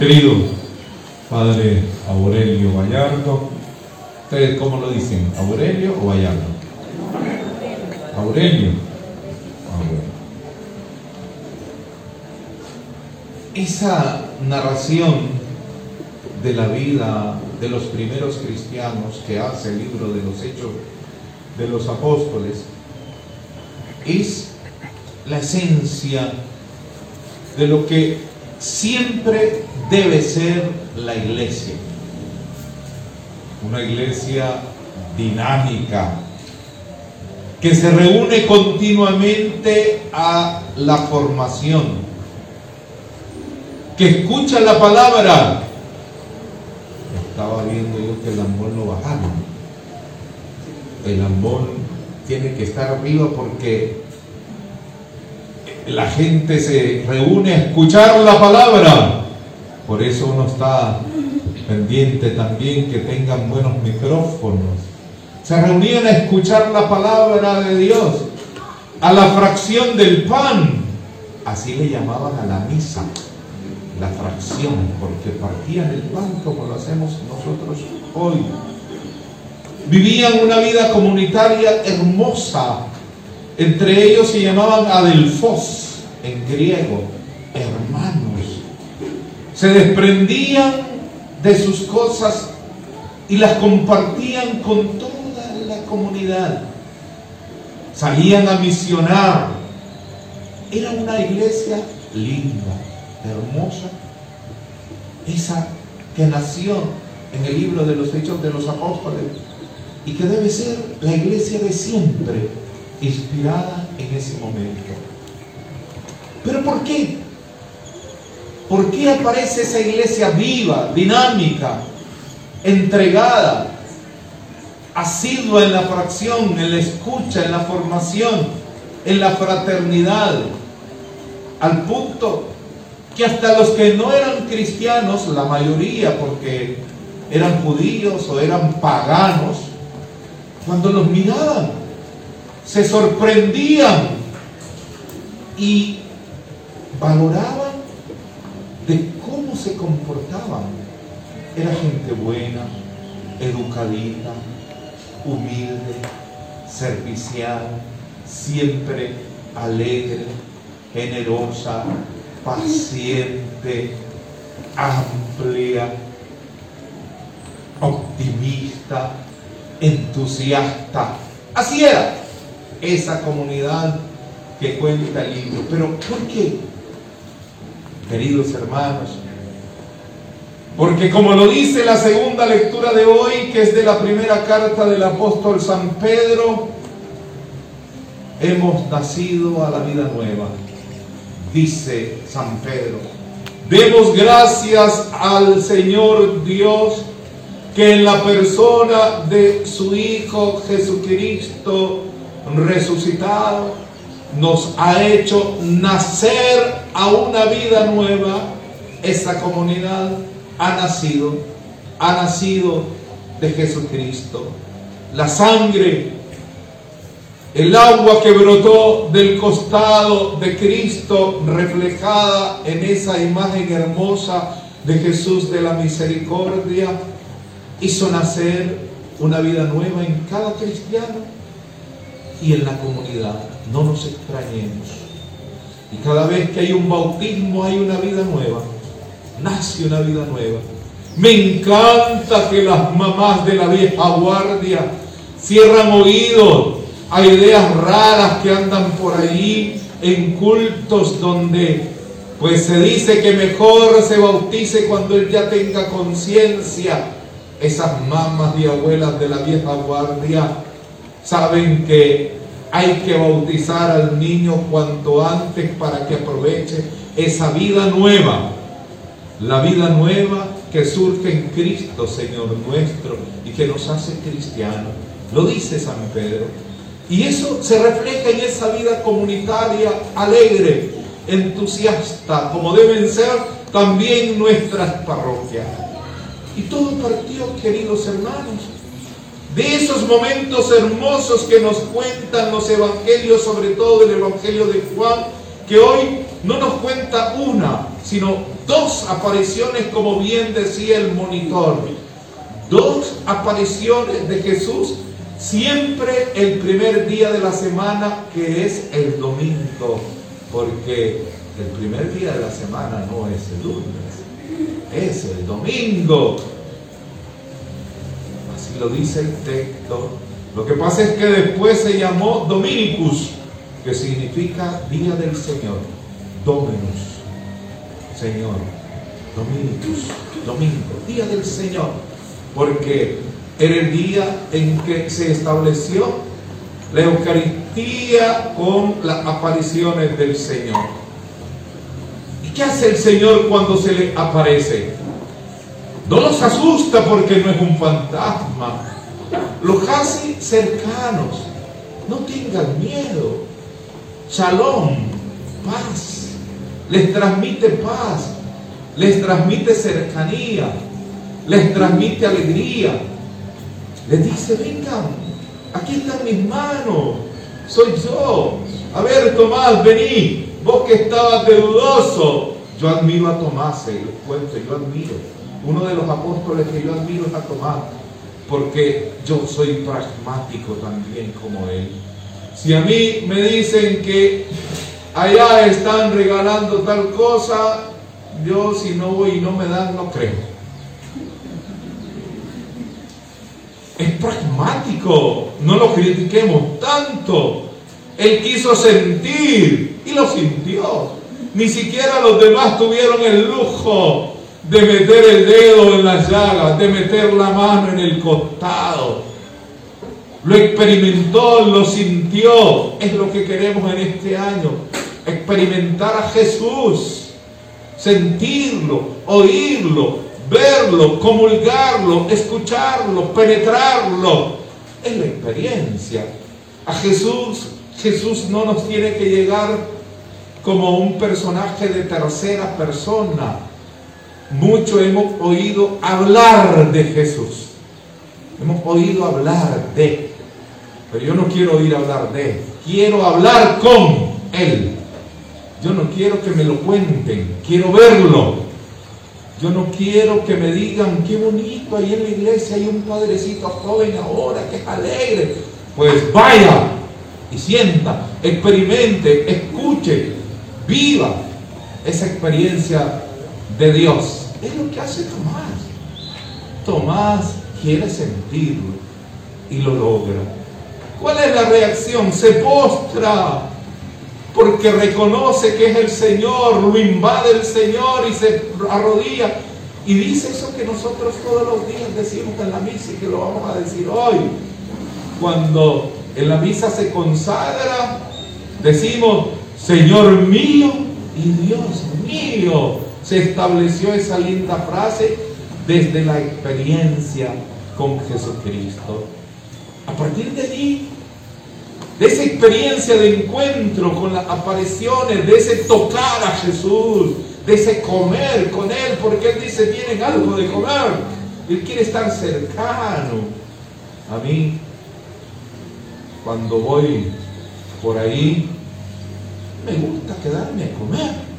Querido Padre Aurelio Vallardo, ¿ustedes cómo lo dicen? ¿Aurelio o Vallardo? Aurelio. Esa narración de la vida de los primeros cristianos que hace el libro de los Hechos de los Apóstoles es la esencia de lo que siempre debe ser la iglesia. Una iglesia dinámica, que se reúne continuamente a la formación, que escucha la palabra. Estaba viendo yo que el ambón no bajaba. El ambón tiene que estar arriba porque la gente se reúne a escuchar la palabra. Por eso uno está pendiente también que tengan buenos micrófonos. Se reunían a escuchar la palabra de Dios, a la fracción del pan. Así le llamaban a la misa, la fracción, porque partían el pan como lo hacemos nosotros hoy. Vivían una vida comunitaria hermosa, entre ellos se llamaban adelfos en griego, hermanos. Se desprendían de sus cosas y las compartían con toda la comunidad. Salían a misionar. Era una iglesia linda, hermosa. Esa que nació en el libro de los Hechos de los Apóstoles y que debe ser la iglesia de siempre inspirada en ese momento. ¿Pero por qué? ¿Por qué aparece esa iglesia viva, dinámica, entregada, asidua en la fracción, en la escucha, en la formación, en la fraternidad? Al punto que hasta los que no eran cristianos, la mayoría porque eran judíos o eran paganos, cuando los miraban, se sorprendían y valoraban de cómo se comportaban. Era gente buena, educadita, humilde, servicial, siempre alegre, generosa, paciente, amplia, optimista, entusiasta. Así era esa comunidad que cuenta el libro. Pero ¿por qué? Queridos hermanos, porque como lo dice la segunda lectura de hoy, que es de la primera carta del apóstol San Pedro, hemos nacido a la vida nueva, dice San Pedro. Demos gracias al Señor Dios que en la persona de su Hijo Jesucristo resucitado, nos ha hecho nacer a una vida nueva. Esa comunidad ha nacido, ha nacido de Jesucristo. La sangre, el agua que brotó del costado de Cristo, reflejada en esa imagen hermosa de Jesús de la misericordia, hizo nacer una vida nueva en cada cristiano y en la comunidad. No nos extrañemos. Y cada vez que hay un bautismo hay una vida nueva. Nace una vida nueva. Me encanta que las mamás de la vieja guardia cierran oídos a ideas raras que andan por ahí en cultos donde pues se dice que mejor se bautice cuando él ya tenga conciencia. Esas mamás y abuelas de la vieja guardia saben que hay que bautizar al niño cuanto antes para que aproveche esa vida nueva, la vida nueva que surge en Cristo, Señor nuestro, y que nos hace cristianos. Lo dice San Pedro. Y eso se refleja en esa vida comunitaria alegre, entusiasta, como deben ser también nuestras parroquias. Y todo partió, queridos hermanos, de esos momentos hermosos que nos cuentan los evangelios, sobre todo el evangelio de Juan, que hoy no nos cuenta una, sino dos apariciones como bien decía el monitor. Dos apariciones de Jesús siempre el primer día de la semana que es el domingo, porque el primer día de la semana no es el lunes, es el domingo. Lo dice el texto. Lo que pasa es que después se llamó Dominicus, que significa día del Señor. Dominus, Señor. Dominicus, domingo, día del Señor. Porque era el día en que se estableció la Eucaristía con las apariciones del Señor. ¿Y qué hace el Señor cuando se le aparece? No los asusta porque no es un fantasma. Los hace cercanos. No tengan miedo. Shalom, paz. Les transmite paz. Les transmite cercanía. Les transmite alegría. Les dice, vengan, aquí están mis manos. Soy yo. A ver, Tomás, vení. Vos que estabas deudoso. Yo admiro a Tomás, y les cuento, yo admiro. Uno de los apóstoles que yo admiro es a Tomás porque yo soy pragmático también como Él. Si a mí me dicen que allá están regalando tal cosa, yo si no voy y no me dan, no creo. Es pragmático, no lo critiquemos tanto. Él quiso sentir y lo sintió. Ni siquiera los demás tuvieron el lujo de meter el dedo en las llagas, de meter la mano en el costado. Lo experimentó, lo sintió. Es lo que queremos en este año. Experimentar a Jesús. Sentirlo, oírlo, verlo, comulgarlo, escucharlo, penetrarlo. Es la experiencia. A Jesús, Jesús no nos tiene que llegar como un personaje de tercera persona mucho hemos oído hablar de Jesús. Hemos oído hablar de. Pero yo no quiero oír hablar de. Quiero hablar con Él. Yo no quiero que me lo cuenten. Quiero verlo. Yo no quiero que me digan qué bonito ahí en la iglesia hay un padrecito joven ahora que es alegre. Pues vaya y sienta, experimente, escuche, viva esa experiencia de Dios. Es lo que hace Tomás. Tomás quiere sentirlo y lo logra. ¿Cuál es la reacción? Se postra porque reconoce que es el Señor, lo invade el Señor y se arrodilla y dice eso que nosotros todos los días decimos en la misa y que lo vamos a decir hoy. Cuando en la misa se consagra, decimos, Señor mío y Dios mío se estableció esa linda frase desde la experiencia con Jesucristo. A partir de allí, de esa experiencia de encuentro con las apariciones, de ese tocar a Jesús, de ese comer con Él, porque Él dice, tienen algo de comer. Él quiere estar cercano. A mí, cuando voy por ahí, me gusta quedarme a comer.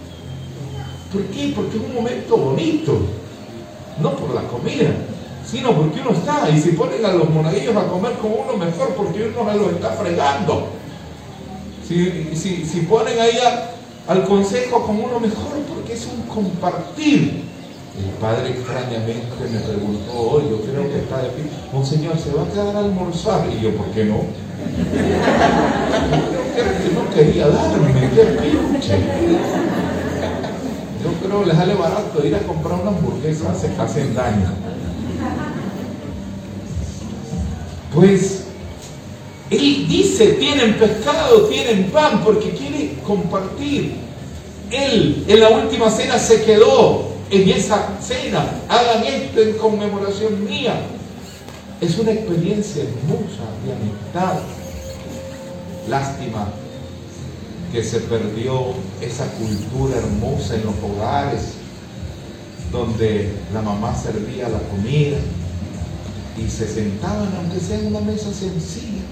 ¿Por qué? Porque es un momento bonito. No por la comida, sino porque uno está. Y si ponen a los monaguillos a comer con uno, mejor porque uno se los está fregando. Si, ponen ahí al consejo con uno, mejor porque es un compartir. El padre extrañamente me preguntó hoy, yo creo que está de pie, Monseñor, ¿se va a quedar a almorzar? Y yo, ¿por qué no? Yo creo que no quería darme, qué pinche. Yo creo les sale barato ir a comprar una hamburguesa, se hacen daño. Pues él dice, tienen pescado, tienen pan, porque quiere compartir. Él en la última cena se quedó en esa cena. Hagan esto en conmemoración mía. Es una experiencia hermosa de amistad. Lástima que se perdió esa cultura hermosa en los hogares, donde la mamá servía la comida y se sentaban, aunque sea en una mesa sencilla,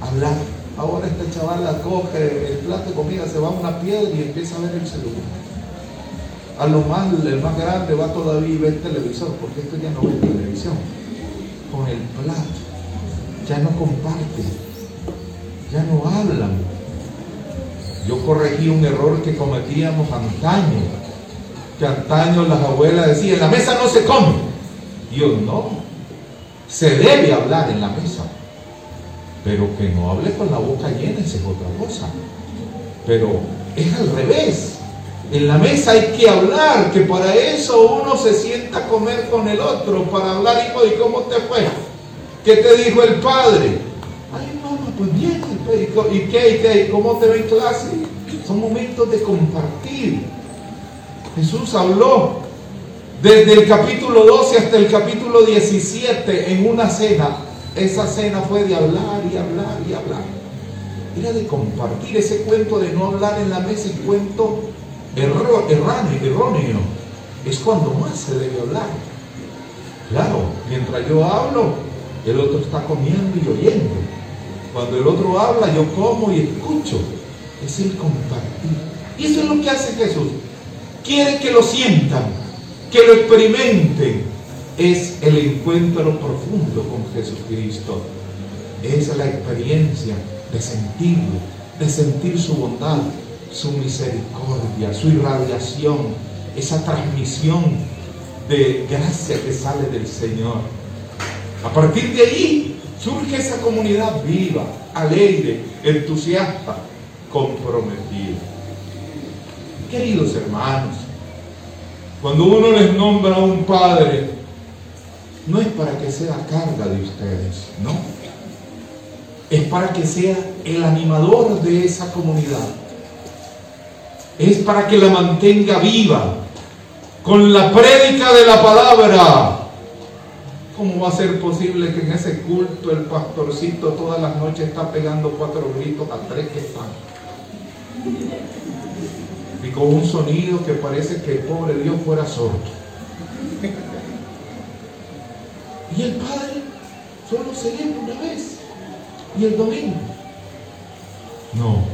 a hablar. Ahora esta la coge el plato de comida, se va a una piedra y empieza a ver el celular. A lo más, el más grande va todavía y ve el televisor, porque esto ya no ve televisión. Con el plato. Ya no comparten. Ya no hablan. Yo corregí un error que cometíamos antaño. Que antaño las abuelas decían, en la mesa no se come. Yo no. Se debe hablar en la mesa. Pero que no hable con la boca llena, esa es otra cosa. Pero es al revés. En la mesa hay que hablar, que para eso uno se sienta a comer con el otro, para hablar, hijo, ¿y cómo te fue? ¿Qué te dijo el padre? Ay, mamá, pues bien, ¿y qué? ¿Y? ¿Cómo te ve clase? Son momentos de compartir. Jesús habló desde el capítulo 12 hasta el capítulo 17 en una cena. Esa cena fue de hablar y hablar y hablar. Era de compartir ese cuento de no hablar en la mesa, el cuento erróneo, erróneo. Es cuando más se debe hablar. Claro, mientras yo hablo, el otro está comiendo y oyendo. Cuando el otro habla, yo como y escucho. Es el compartir. Y eso es lo que hace Jesús. Quiere que lo sientan, que lo experimenten. Es el encuentro profundo con Jesucristo. Es la experiencia de sentirlo, de sentir su bondad, su misericordia, su irradiación, esa transmisión de gracia que sale del Señor. A partir de ahí surge esa comunidad viva, alegre, entusiasta, comprometida. Queridos hermanos, cuando uno les nombra a un padre, no es para que sea carga de ustedes, no. Es para que sea el animador de esa comunidad es para que la mantenga viva con la prédica de la palabra. ¿Cómo va a ser posible que en ese culto el pastorcito todas las noches está pegando cuatro gritos a tres que están? Y con un sonido que parece que el pobre Dios fuera sordo. Y el Padre solo se lee una vez. Y el domingo. No.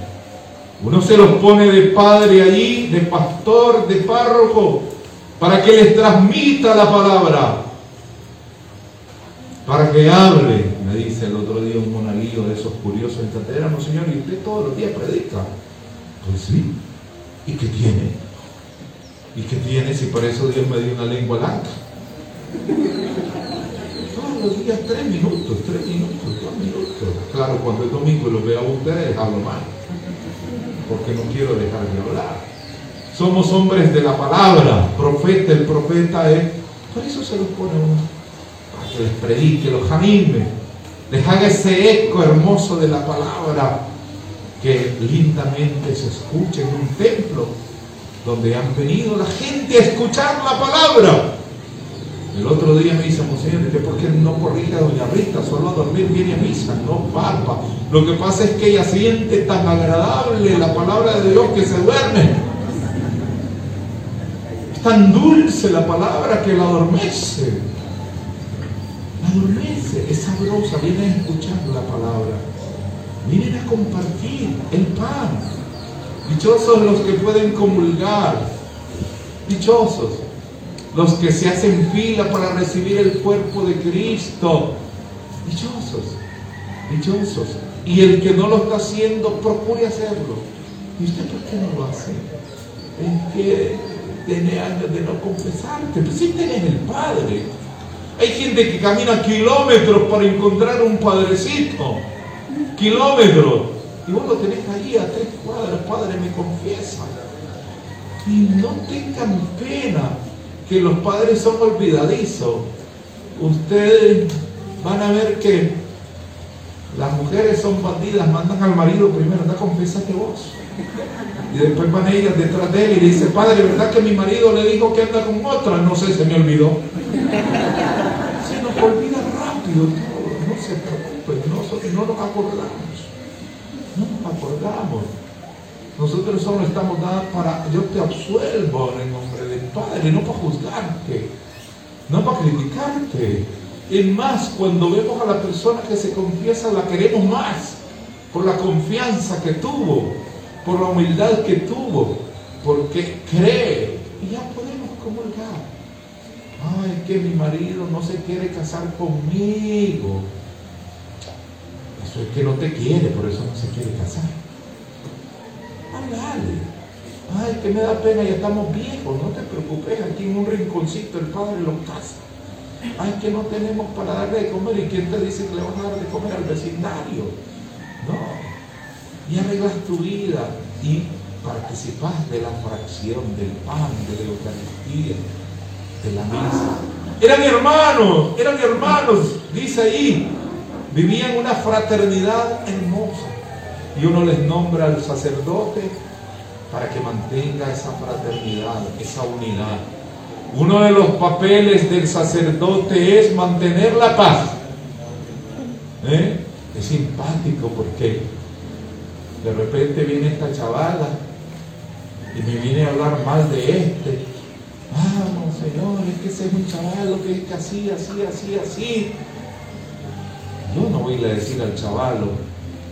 Uno se los pone de padre allí, de pastor, de párroco, para que les transmita la palabra, para que hable. Me dice el otro día un monaguillo de esos curiosos en catedral, no señor, y usted todos los días predica. Pues sí, ¿y qué tiene? ¿Y qué tiene si por eso Dios me dio una lengua larga? Todos los días tres minutos, tres minutos, dos minutos. Claro, cuando es domingo y lo veo a ustedes, hablo mal porque no quiero dejar de hablar. Somos hombres de la palabra, profeta, el profeta es, por eso se los pone uno, que les predique, los anime, les ese eco hermoso de la palabra que lindamente se escucha en un templo donde han venido la gente a escuchar la palabra. El otro día me dice, Monseñor, ¿por qué no corrige a Doña Rita? Solo a dormir viene a misa, no barba. Lo que pasa es que ella siente tan agradable la palabra de Dios que se duerme. Es tan dulce la palabra que la adormece. Es sabrosa, viene a escuchar la palabra. Vienen a compartir el pan. Dichosos los que pueden comulgar. Dichosos los que se hacen fila para recibir el cuerpo de Cristo. Dichosos, dichosos. Y el que no lo está haciendo, procure hacerlo. ¿Y usted por qué no lo hace? Es que tiene años de no confesarte. Pues sí tenés el Padre. Hay gente que camina kilómetros para encontrar un padrecito. Kilómetros. Y vos lo tenés ahí a tres cuadras, Padre, me confiesa. Y no tengan pena que los padres son olvidadizos. Ustedes van a ver que las mujeres son bandidas, mandan al marido primero, anda, que vos. Y después van ellas detrás de él y dice, padre, ¿verdad que mi marido le dijo que anda con otra? No sé, se me olvidó. No se preocupen, no, no nos acordamos. No nos acordamos. Nosotros solo estamos dados para, yo te absuelvo en nombre del Padre, no para juzgarte, no para criticarte. Es más, cuando vemos a la persona que se confiesa, la queremos más por la confianza que tuvo, por la humildad que tuvo, porque cree Y ya podemos comulgar. Ay, que mi marido no se quiere casar conmigo. Eso es que no te quiere, por eso no se quiere casar. Háblale. Ay, que me da pena, ya estamos viejos, no te preocupes, aquí en un rinconcito el padre lo casa. Ay, que no tenemos para darle de comer, ¿y quién te dice que le vas a dar de comer al vecindario? No. Y arreglas tu vida y participas de la fracción, del pan, de la Eucaristía, de la misa. Eran hermanos, eran hermanos, dice ahí, vivían una fraternidad hermosa. Y uno les nombra al sacerdote para que mantenga esa fraternidad, esa unidad. Uno de los papeles del sacerdote es mantener la paz. ¿Eh? Es simpático porque de repente viene esta chavala y me viene a hablar mal de este. Vamos, Señor, es que ese es un chaval que es que así, así, así, así. Yo no voy a decir al chavalo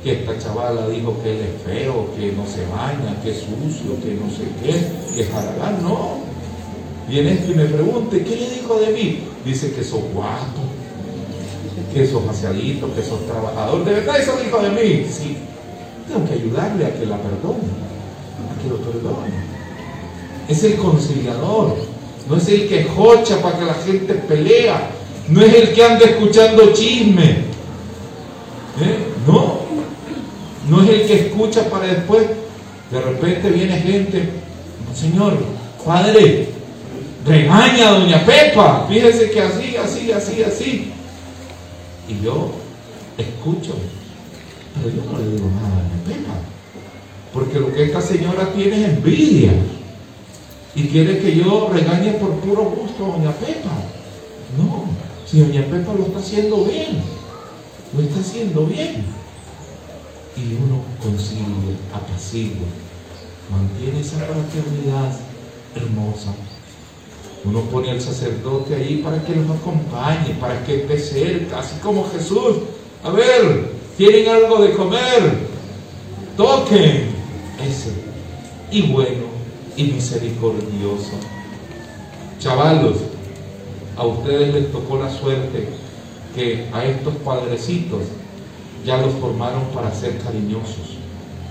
que esta chavala dijo que él es feo, que no se baña, que es sucio, que no sé qué, que es haragán, no. Viene esto y me pregunte, ¿qué le dijo de mí? Dice que sos guapo, que sos aseadito, que sos trabajador. ¿De verdad eso dijo de mí? Sí. Tengo que ayudarle a que la perdone, a que lo perdone. Es el conciliador, no es el que jocha para que la gente pelea, no es el que anda escuchando chisme. ¿Eh? No, no es el que escucha para después. De repente viene gente, Señor, Padre, regaña a Doña Pepa, fíjese que así, así, así, así. Y yo escucho, pero yo no le digo nada a Doña Pepa, porque lo que esta señora tiene es envidia y quiere que yo regañe por puro gusto a Doña Pepa. No, si Doña Pepa lo está haciendo bien, lo está haciendo bien. Y uno consigue, apacigua, mantiene esa fraternidad hermosa. Uno pone al sacerdote ahí para que los acompañe, para que esté cerca, así como Jesús. A ver, ¿tienen algo de comer? Toquen ese. Y bueno y misericordioso. Chavalos, a ustedes les tocó la suerte que a estos padrecitos ya los formaron para ser cariñosos,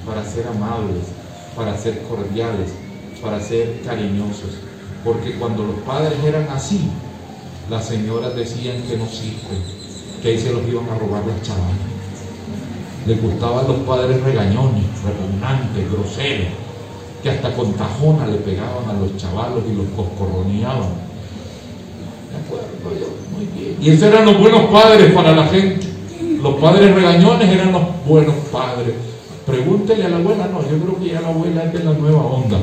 para ser amables, para ser cordiales, para ser cariñosos. Porque cuando los padres eran así, las señoras decían que no sirven, que ahí se los iban a robar las chavalas. Les gustaban los padres regañones, repugnantes, groseros, que hasta con tajona le pegaban a los chavalos y los coscorroneaban. ¿De acuerdo? Yo, muy bien. Y esos eran los buenos padres para la gente. Los padres regañones eran los buenos padres. Pregúntele a la abuela, no, yo creo que ya la abuela es de la nueva onda.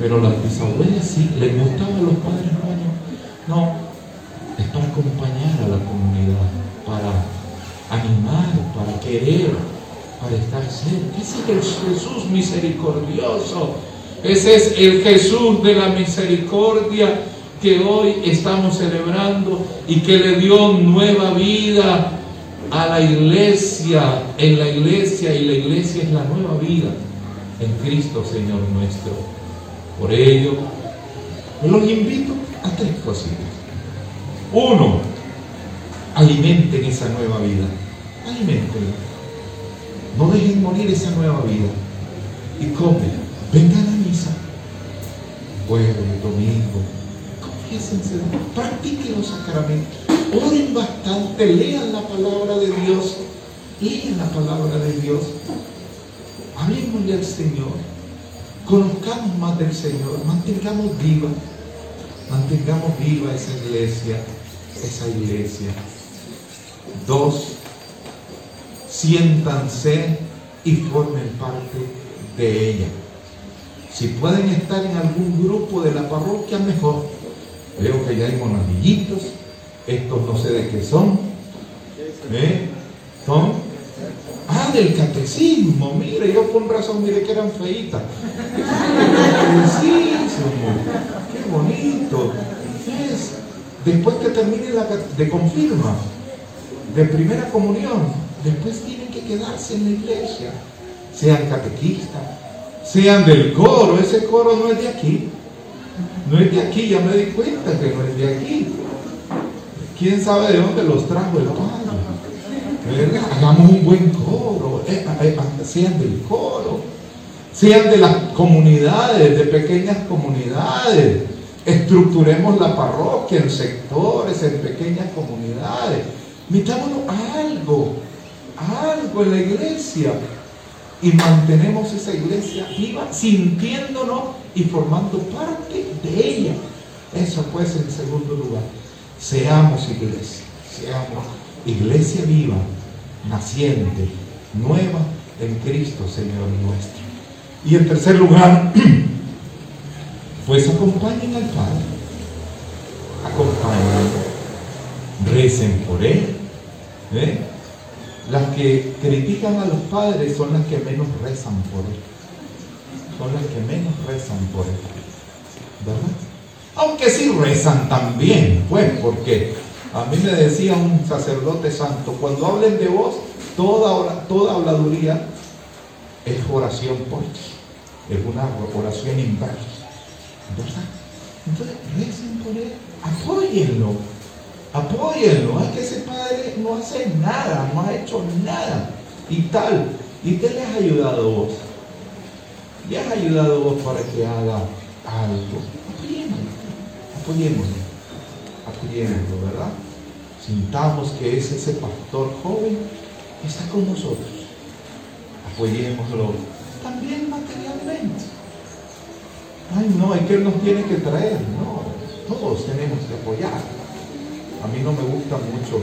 Pero las bisabuelas sí, les gustaban los padres regañones. No, es para acompañar a la comunidad, para animar, para querer, para estar cerca. Ese es el Jesús misericordioso. Ese es el Jesús de la misericordia que hoy estamos celebrando y que le dio nueva vida a la iglesia, en la iglesia, y la iglesia es la nueva vida en Cristo Señor nuestro. Por ello, los invito a tres cositas. Uno, alimenten esa nueva vida. Alimenten. No dejen morir esa nueva vida. Y comen. Vengan a misa. Jueves, domingo. Confiésense. Practiquen los sacramentos. Oren bastante. Lean la palabra de Dios. Lean la palabra de Dios. Hablemosle al Señor. Conozcamos más del Señor. Mantengamos viva. Mantengamos viva esa iglesia. Esa iglesia. Dos siéntanse y formen parte de ella. Si pueden estar en algún grupo de la parroquia, mejor. Veo que ya hay monaguillitos, estos no sé de qué son. ¿Eh? ¿Son? Ah, del catecismo, mire, yo con razón mire que eran feitas. Qué bonito. Después que termine la de confirma, de primera comunión, después tienen que quedarse en la iglesia, sean catequistas, sean del coro, ese coro no es de aquí, No es de aquí, ya me di cuenta que no es de aquí. ¿Quién sabe de dónde los trajo el Padre? Hagamos un buen coro, eh, eh, sean del coro, sean de las comunidades, de pequeñas comunidades. Estructuremos la parroquia en sectores, en pequeñas comunidades. Metámonos algo, algo en la iglesia y mantenemos esa iglesia viva, sintiéndonos y formando parte de ella. Eso pues en segundo lugar. Seamos iglesia, seamos iglesia viva, naciente, nueva en Cristo, Señor nuestro. Y en tercer lugar, pues acompañen al Padre, acompañen, recen por Él. ¿eh? Las que critican a los padres son las que menos rezan por Él. Son las que menos rezan por Él. ¿Verdad? Aunque sí rezan también, pues, porque a mí me decía un sacerdote santo, cuando hablen de vos, toda, toda habladuría es oración por ti, es una oración inversa, ¿verdad? Entonces, recen por él, apóyenlo, apóyenlo, es que ese padre no hace nada, no ha hecho nada, y tal, ¿y qué le has ayudado vos? ¿Le has ayudado vos para que haga algo? apoyémoslo, apoyémoslo, ¿verdad? Sintamos que es ese pastor joven que está con nosotros. Apoyémoslo también materialmente. Ay, no, hay que él nos tiene que traer, no, todos tenemos que apoyar. A mí no me gusta mucho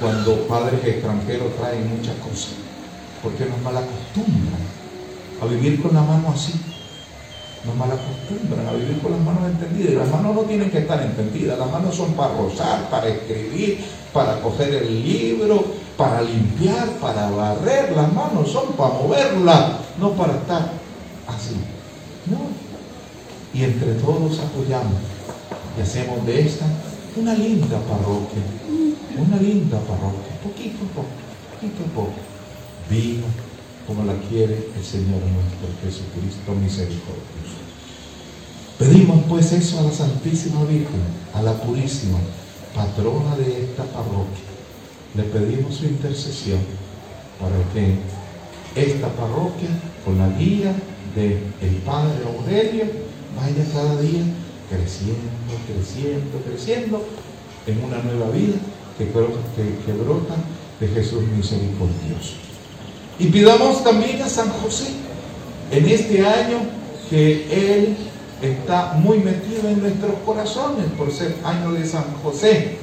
cuando padres extranjeros traen muchas cosas, porque nos malacostumbran a vivir con la mano así nos malacostumbran a vivir con las manos entendidas. Y las manos no tienen que estar entendidas, las manos son para rozar, para escribir, para coger el libro, para limpiar, para barrer. Las manos son para moverlas, no para estar así. No. Y entre todos apoyamos y hacemos de esta una linda parroquia, una linda parroquia, poquito a poco, poquito a poco, viva como la quiere el Señor nuestro Jesucristo misericordioso. Pedimos pues eso a la Santísima Virgen, a la Purísima, patrona de esta parroquia. Le pedimos su intercesión para que esta parroquia, con la guía del el Padre Aurelio, vaya cada día creciendo, creciendo, creciendo en una nueva vida que, que, brota de Jesús misericordioso. Y pidamos también a San José en este año que Él está muy metido en nuestros corazones por ser año de San José.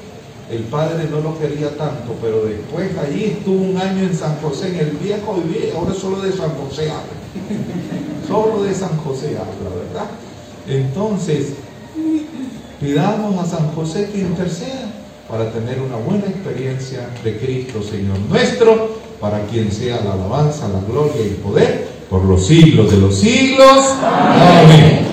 El padre no lo quería tanto, pero después allí estuvo un año en San José, en el viejo y ahora solo de San José habla. Solo de San José habla, ¿verdad? Entonces, pidamos a San José que interceda para tener una buena experiencia de Cristo, Señor nuestro, para quien sea la alabanza, la gloria y el poder por los siglos de los siglos. Amén.